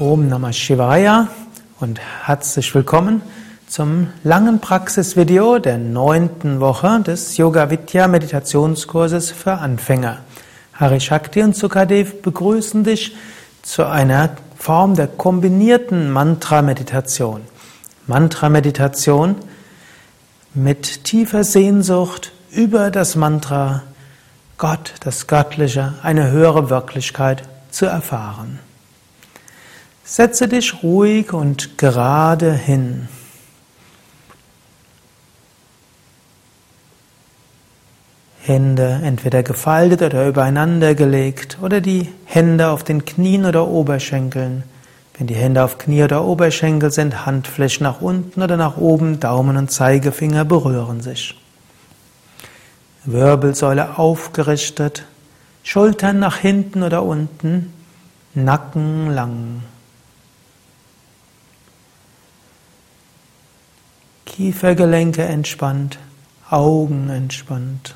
Om Namah Shivaya und herzlich willkommen zum langen Praxisvideo der neunten Woche des Yoga Vidya Meditationskurses für Anfänger. Hari Shakti und Sukadev begrüßen dich zu einer Form der kombinierten Mantra-Meditation. Mantra-Meditation mit tiefer Sehnsucht über das Mantra Gott, das Göttliche, eine höhere Wirklichkeit zu erfahren. Setze dich ruhig und gerade hin. Hände entweder gefaltet oder übereinander gelegt oder die Hände auf den Knien oder Oberschenkeln. Wenn die Hände auf Knie oder Oberschenkel sind, Handflächen nach unten oder nach oben, Daumen und Zeigefinger berühren sich. Wirbelsäule aufgerichtet, Schultern nach hinten oder unten, Nacken lang. Kiefergelenke entspannt, Augen entspannt.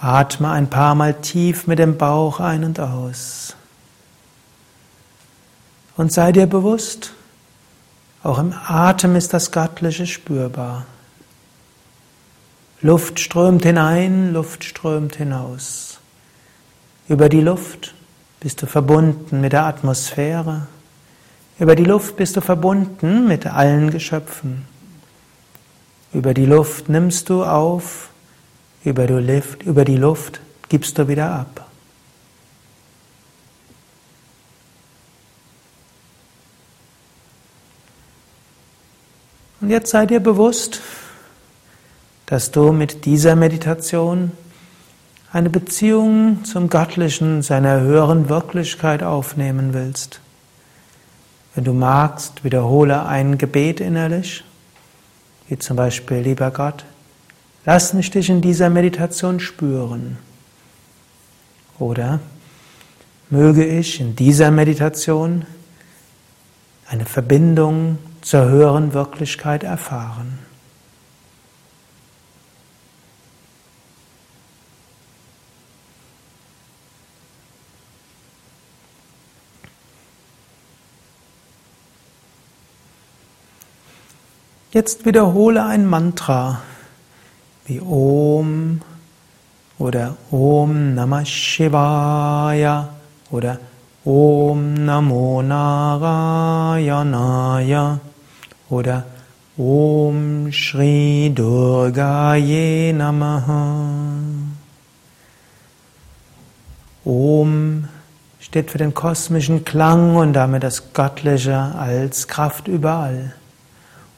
Atme ein paar Mal tief mit dem Bauch ein und aus. Und sei dir bewusst, auch im Atem ist das Göttliche spürbar. Luft strömt hinein, Luft strömt hinaus. Über die Luft bist du verbunden mit der Atmosphäre. Über die Luft bist du verbunden mit allen Geschöpfen. Über die Luft nimmst du auf, über die Luft, gibst du wieder ab. Und jetzt sei dir bewusst, dass du mit dieser Meditation eine Beziehung zum Göttlichen, seiner höheren Wirklichkeit aufnehmen willst. Wenn du magst, wiederhole ein Gebet innerlich, wie zum Beispiel, lieber Gott, lass mich dich in dieser Meditation spüren. Oder möge ich in dieser Meditation eine Verbindung zur höheren Wirklichkeit erfahren. Jetzt wiederhole ein Mantra wie Om oder Om Namah Shivaya oder Om Namo Narayanaya oder Om Shri Durgaye Namaha. Om steht für den kosmischen Klang und damit das Göttliche als Kraft überall.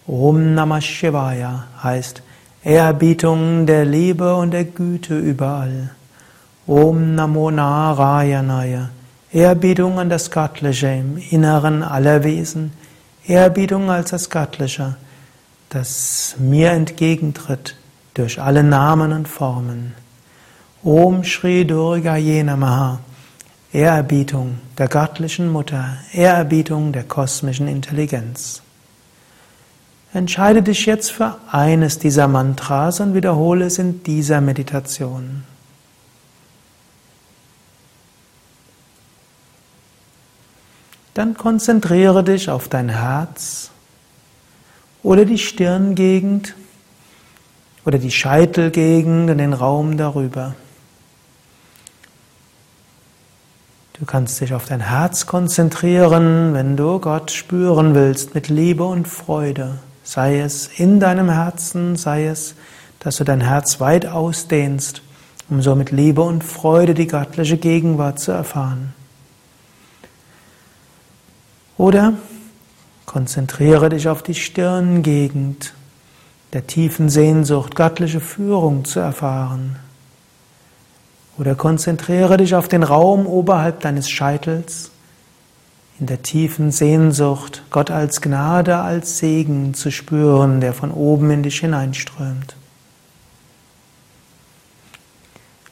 Om Namah Shivaya heißt Ehrbietung der Liebe und der Güte überall. Om Namo Narayanaya. Ehrbietung an das Göttliche im Inneren aller Wesen. Ehrbietung als das Göttliche, das mir entgegentritt durch alle Namen und Formen. Om Shri Durga Namaha. Ehrerbietung der göttlichen Mutter, Ehrerbietung der kosmischen Intelligenz. Entscheide dich jetzt für eines dieser Mantras und wiederhole es in dieser Meditation. Dann konzentriere dich auf dein Herz oder die Stirngegend oder die Scheitelgegend und den Raum darüber. Du kannst dich auf dein Herz konzentrieren, wenn du Gott spüren willst mit Liebe und Freude. Sei es in deinem Herzen, sei es, dass du dein Herz weit ausdehnst, um so mit Liebe und Freude die göttliche Gegenwart zu erfahren. Oder konzentriere dich auf die Stirngegend, der tiefen Sehnsucht, göttliche Führung zu erfahren. Oder konzentriere dich auf den Raum oberhalb deines Scheitels, in der tiefen Sehnsucht, Gott als Gnade, als Segen zu spüren, der von oben in dich hineinströmt.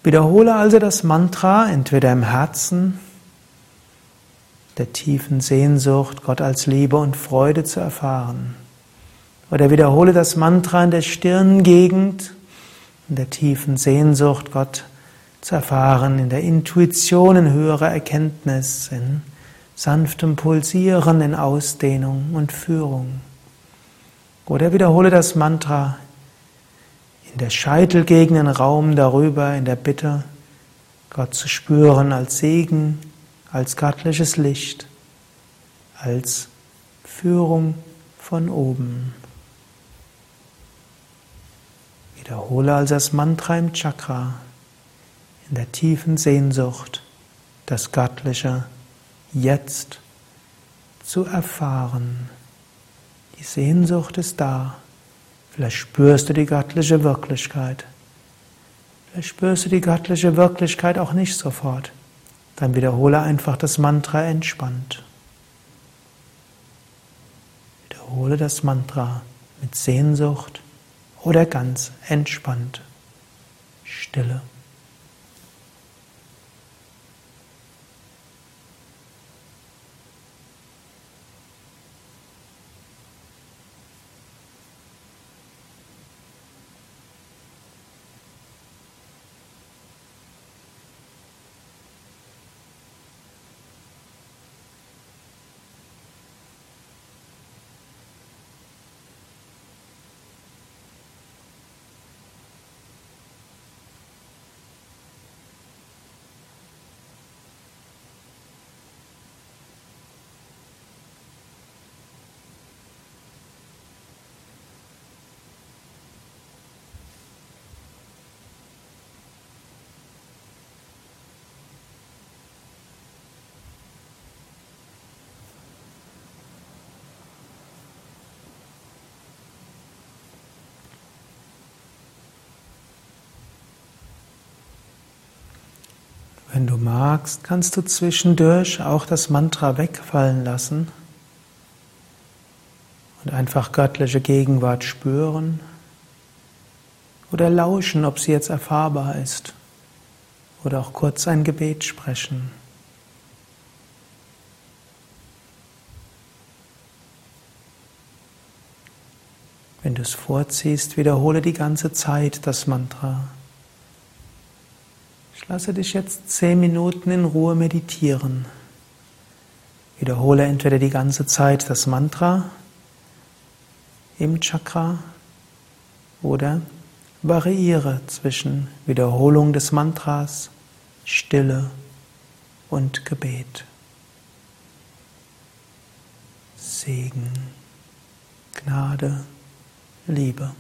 Wiederhole also das Mantra entweder im Herzen, der tiefen Sehnsucht, Gott als Liebe und Freude zu erfahren. Oder wiederhole das Mantra in der Stirngegend, in der tiefen Sehnsucht, Gott zu erfahren in der Intuition, in höherer Erkenntnis, in sanftem Pulsieren, in Ausdehnung und Führung. Oder wiederhole das Mantra in der Scheitelgegend, im Raum darüber, in der Bitte, Gott zu spüren als Segen, als göttliches Licht, als Führung von oben. Wiederhole also das Mantra im Chakra, in der tiefen Sehnsucht, das Göttliche jetzt zu erfahren. Die Sehnsucht ist da. Vielleicht spürst du die göttliche Wirklichkeit. Vielleicht spürst du die göttliche Wirklichkeit auch nicht sofort. Dann wiederhole einfach das Mantra entspannt. Wiederhole das Mantra mit Sehnsucht oder ganz entspannt. Stille. Wenn du magst, kannst du zwischendurch auch das Mantra wegfallen lassen und einfach göttliche Gegenwart spüren oder lauschen, ob sie jetzt erfahrbar ist oder auch kurz ein Gebet sprechen. Wenn du es vorziehst, wiederhole die ganze Zeit das Mantra. Ich lasse dich jetzt zehn Minuten in Ruhe meditieren. Wiederhole entweder die ganze Zeit das Mantra im Chakra oder variiere zwischen Wiederholung des Mantras, Stille und Gebet. Segen, Gnade, Liebe.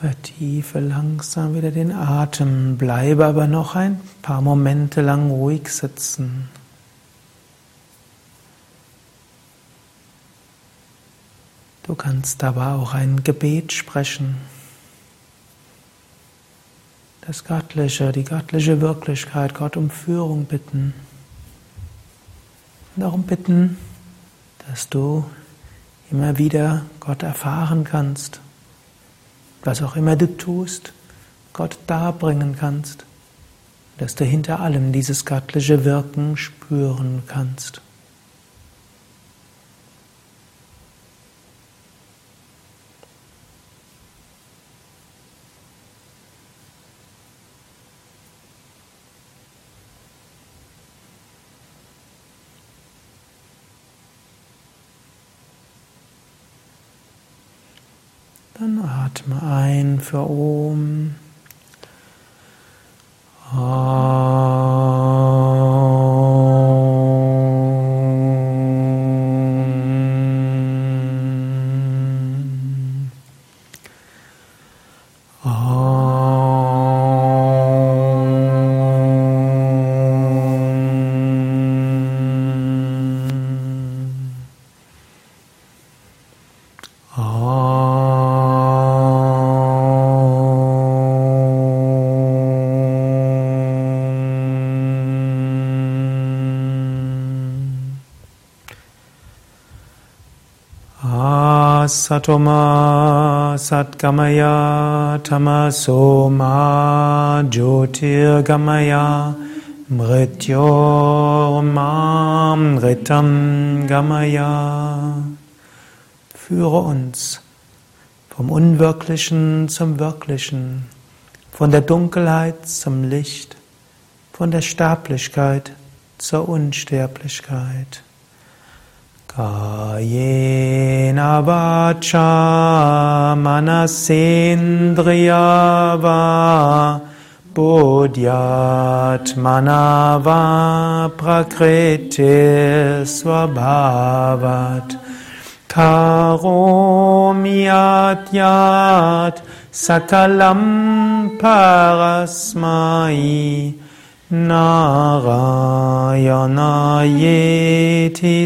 Vertiefe langsam wieder den Atem, bleibe aber noch ein paar Momente lang ruhig sitzen. Du kannst aber auch ein Gebet sprechen. Das Göttliche, die göttliche Wirklichkeit, Gott um Führung bitten. Und darum bitten, dass du immer wieder Gott erfahren kannst was auch immer du tust, Gott darbringen kannst, dass du hinter allem dieses göttliche Wirken spüren kannst. Dann atme ein für Om. Satoma Satgamaya Tamasoma Jyotirgamaya Mrityormam Ritam Gamaya Führe uns vom Unwirklichen zum Wirklichen, von der Dunkelheit zum Licht, von der Sterblichkeit zur Unsterblichkeit. Kayena vacha manasendriyava buddhyatmanava prakriti swabhavat karomyat yat sakalam parasmai Narayana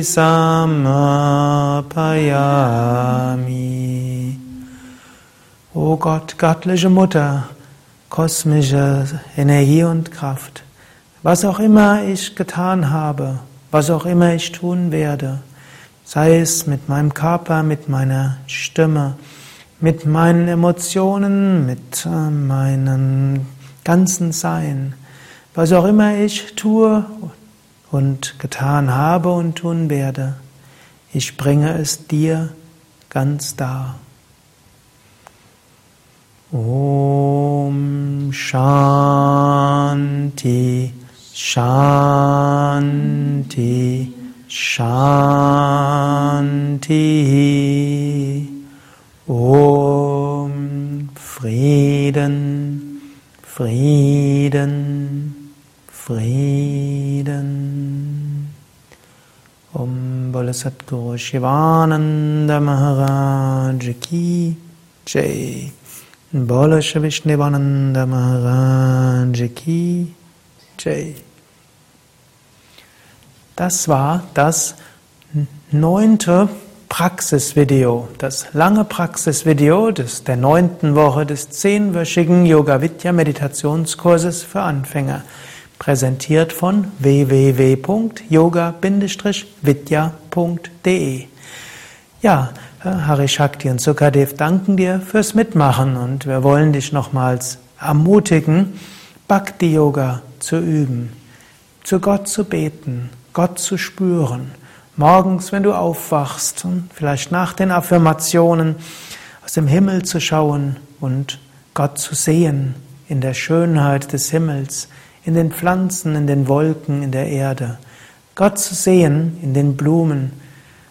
samapayami. O Gott, göttliche Mutter, kosmische Energie und Kraft, was auch immer ich getan habe, was auch immer ich tun werde, sei es mit meinem Körper, mit meiner Stimme, mit meinen Emotionen, mit äh, meinem ganzen Sein, was auch immer ich tue und getan habe und tun werde, ich bringe es dir ganz dar. Om Shanti Shanti Shanti Om Frieden Frieden Frieden. Om Satguru Shivananda Maharaj Ki Jai. Bole Vishnevananda Maharaj Ki Jai. Das war das neunte Praxisvideo, das lange Praxisvideo des, der neunten Woche des zehnwöchigen Yoga Vidya Meditationskurses für Anfänger präsentiert von www.yoga-vidya.de. Ja, Hari Shakti und Sukadev danken dir fürs Mitmachen und wir wollen dich nochmals ermutigen, Bhakti Yoga zu üben, zu Gott zu beten, Gott zu spüren. Morgens, wenn du aufwachst vielleicht nach den Affirmationen aus dem Himmel zu schauen und Gott zu sehen in der Schönheit des Himmels, in den Pflanzen, in den Wolken, in der Erde. Gott zu sehen in den Blumen,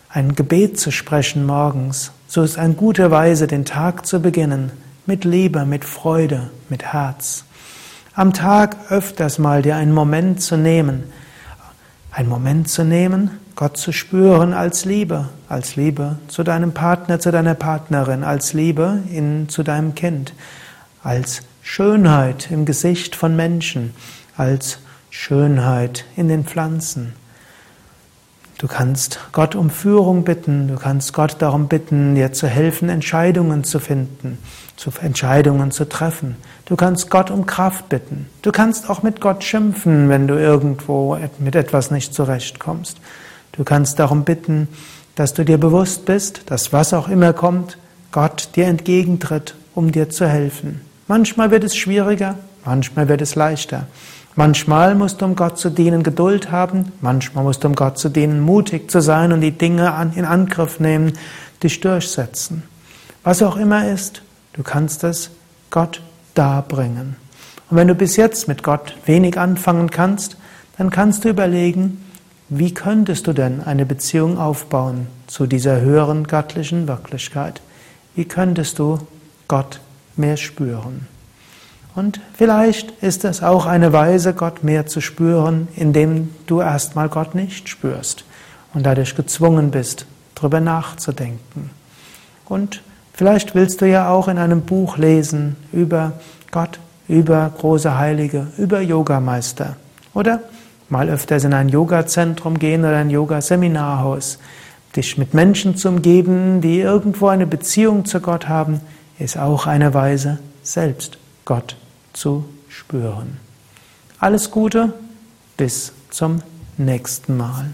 ein Gebet zu sprechen morgens, so ist eine gute Weise, den Tag zu beginnen, mit Liebe, mit Freude, mit Herz. Am Tag öfters mal dir einen Moment zu nehmen, einen Moment zu nehmen, Gott zu spüren als Liebe, als Liebe zu deinem Partner, zu deiner Partnerin, als Liebe in, zu deinem Kind, als Schönheit im Gesicht von Menschen, als Schönheit in den Pflanzen. Du kannst Gott um Führung bitten, du kannst Gott darum bitten, dir zu helfen, Entscheidungen zu finden, zu Entscheidungen zu treffen. Du kannst Gott um Kraft bitten. Du kannst auch mit Gott schimpfen, wenn du irgendwo mit etwas nicht zurechtkommst. Du kannst darum bitten, dass du dir bewusst bist, dass was auch immer kommt, Gott dir entgegentritt, um dir zu helfen. Manchmal wird es schwieriger, manchmal wird es leichter. Manchmal musst du, um Gott zu dienen, Geduld haben. Manchmal musst du, um Gott zu dienen, mutig zu sein und die Dinge in Angriff nehmen, dich durchsetzen. Was auch immer ist, du kannst es Gott darbringen. Und wenn du bis jetzt mit Gott wenig anfangen kannst, dann kannst du überlegen, wie könntest du denn eine Beziehung aufbauen zu dieser höheren göttlichen Wirklichkeit? Wie könntest du Gott mehr spüren? Und vielleicht ist es auch eine Weise, Gott mehr zu spüren, indem du erstmal Gott nicht spürst und dadurch gezwungen bist, darüber nachzudenken. Und vielleicht willst du ja auch in einem Buch lesen über Gott, über große Heilige, über Yogameister. Oder mal öfters in ein Yoga-Zentrum gehen oder ein Yoga-Seminarhaus. Dich mit Menschen zu umgeben, die irgendwo eine Beziehung zu Gott haben, ist auch eine Weise, selbst Gott zu spüren. Alles Gute, bis zum nächsten Mal.